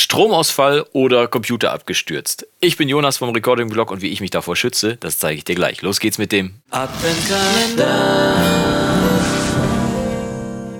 Stromausfall oder Computer abgestürzt. Ich bin Jonas vom Recording Blog und wie ich mich davor schütze, das zeige ich dir gleich. Los geht's mit dem Adventkalender.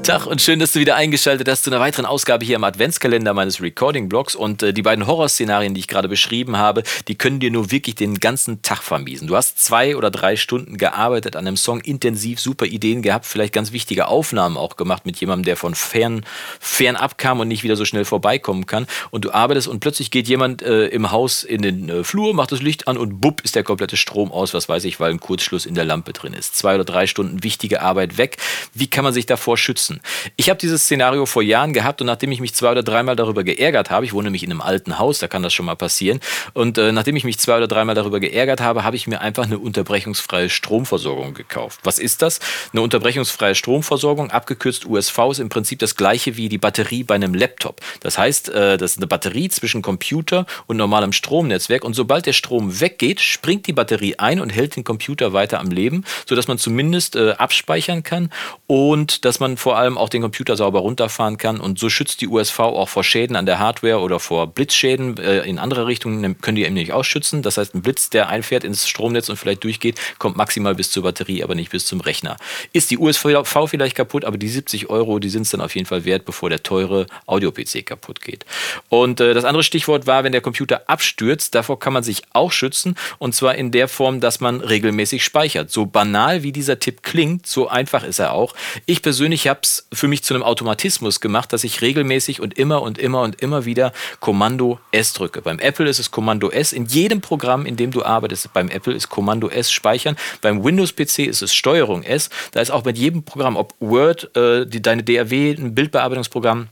Tag und schön, dass du wieder eingeschaltet hast zu einer weiteren Ausgabe hier im Adventskalender meines Recording-Blogs. Und äh, die beiden Horrorszenarien, die ich gerade beschrieben habe, die können dir nur wirklich den ganzen Tag vermiesen. Du hast zwei oder drei Stunden gearbeitet an einem Song, intensiv, super Ideen gehabt, vielleicht ganz wichtige Aufnahmen auch gemacht mit jemandem, der von fern, fern abkam und nicht wieder so schnell vorbeikommen kann. Und du arbeitest und plötzlich geht jemand äh, im Haus in den äh, Flur, macht das Licht an und bupp ist der komplette Strom aus, was weiß ich, weil ein Kurzschluss in der Lampe drin ist. Zwei oder drei Stunden wichtige Arbeit weg. Wie kann man sich davor schützen? Ich habe dieses Szenario vor Jahren gehabt und nachdem ich mich zwei oder dreimal darüber geärgert habe, ich wohne nämlich in einem alten Haus, da kann das schon mal passieren, und äh, nachdem ich mich zwei oder dreimal darüber geärgert habe, habe ich mir einfach eine unterbrechungsfreie Stromversorgung gekauft. Was ist das? Eine unterbrechungsfreie Stromversorgung, abgekürzt USV, ist im Prinzip das gleiche wie die Batterie bei einem Laptop. Das heißt, äh, das ist eine Batterie zwischen Computer und normalem Stromnetzwerk und sobald der Strom weggeht, springt die Batterie ein und hält den Computer weiter am Leben, sodass man zumindest äh, abspeichern kann und dass man vor allem auch den Computer sauber runterfahren kann. Und so schützt die USV auch vor Schäden an der Hardware oder vor Blitzschäden äh, in andere Richtungen, können die eben nicht ausschützen. Das heißt, ein Blitz, der einfährt ins Stromnetz und vielleicht durchgeht, kommt maximal bis zur Batterie, aber nicht bis zum Rechner. Ist die USV vielleicht kaputt, aber die 70 Euro, die sind es dann auf jeden Fall wert, bevor der teure Audio-PC kaputt geht. Und äh, das andere Stichwort war, wenn der Computer abstürzt, davor kann man sich auch schützen. Und zwar in der Form, dass man regelmäßig speichert. So banal wie dieser Tipp klingt, so einfach ist er auch. Ich persönlich habe es für mich zu einem Automatismus gemacht, dass ich regelmäßig und immer und immer und immer wieder Kommando S drücke. Beim Apple ist es Kommando S. In jedem Programm, in dem du arbeitest, beim Apple ist Kommando S speichern. Beim Windows-PC ist es Steuerung S. Da ist auch mit jedem Programm, ob Word, äh, die, deine DAW, ein Bildbearbeitungsprogramm,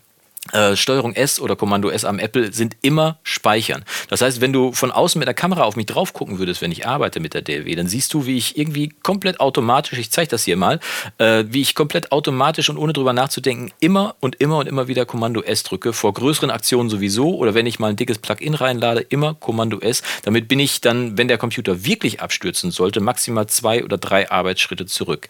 äh, Steuerung S oder Kommando S am Apple sind immer speichern. Das heißt, wenn du von außen mit der Kamera auf mich drauf gucken würdest, wenn ich arbeite mit der DLW, dann siehst du, wie ich irgendwie komplett automatisch, ich zeige das hier mal, äh, wie ich komplett automatisch und ohne drüber nachzudenken immer und immer und immer wieder Kommando S drücke. Vor größeren Aktionen sowieso oder wenn ich mal ein dickes Plugin reinlade, immer Kommando S. Damit bin ich dann, wenn der Computer wirklich abstürzen sollte, maximal zwei oder drei Arbeitsschritte zurück.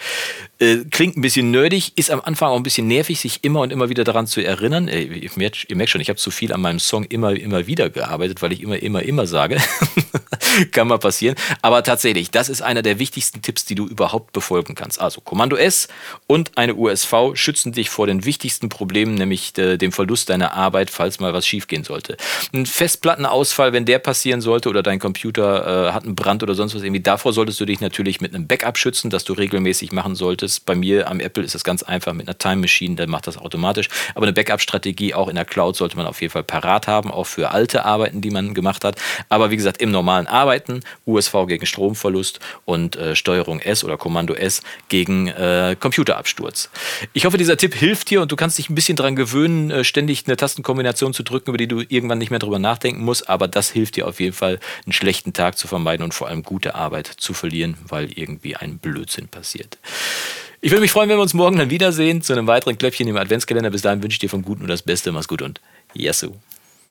Äh, klingt ein bisschen nerdig, ist am Anfang auch ein bisschen nervig, sich immer und immer wieder daran zu erinnern. Äh, ihr merkt, schon, ich habe zu viel an meinem Song immer, immer wieder gearbeitet, weil ich immer, immer, immer sage. Kann mal passieren. Aber tatsächlich, das ist einer der wichtigsten Tipps, die du überhaupt befolgen kannst. Also Kommando S und eine USV schützen dich vor den wichtigsten Problemen, nämlich dem Verlust deiner Arbeit, falls mal was schiefgehen sollte. Ein Festplattenausfall, wenn der passieren sollte oder dein Computer äh, hat einen Brand oder sonst was irgendwie, davor solltest du dich natürlich mit einem Backup schützen, das du regelmäßig machen solltest. Bei mir am Apple ist das ganz einfach mit einer Time Machine, der macht das automatisch. Aber eine Backup-Strategie auch in der Cloud sollte man auf jeden Fall parat haben, auch für alte Arbeiten, die man gemacht hat. Aber wie gesagt, im normalen Arbeiten, USV gegen Stromverlust und äh, Steuerung S oder Kommando S gegen äh, Computerabsturz. Ich hoffe, dieser Tipp hilft dir und du kannst dich ein bisschen daran gewöhnen, äh, ständig eine Tastenkombination zu drücken, über die du irgendwann nicht mehr drüber nachdenken musst. Aber das hilft dir auf jeden Fall, einen schlechten Tag zu vermeiden und vor allem gute Arbeit zu verlieren, weil irgendwie ein Blödsinn passiert. Ich würde mich freuen, wenn wir uns morgen dann wiedersehen zu einem weiteren Klöpfchen im Adventskalender. Bis dahin wünsche ich dir vom Guten nur das Beste. Mach's gut und Yassou.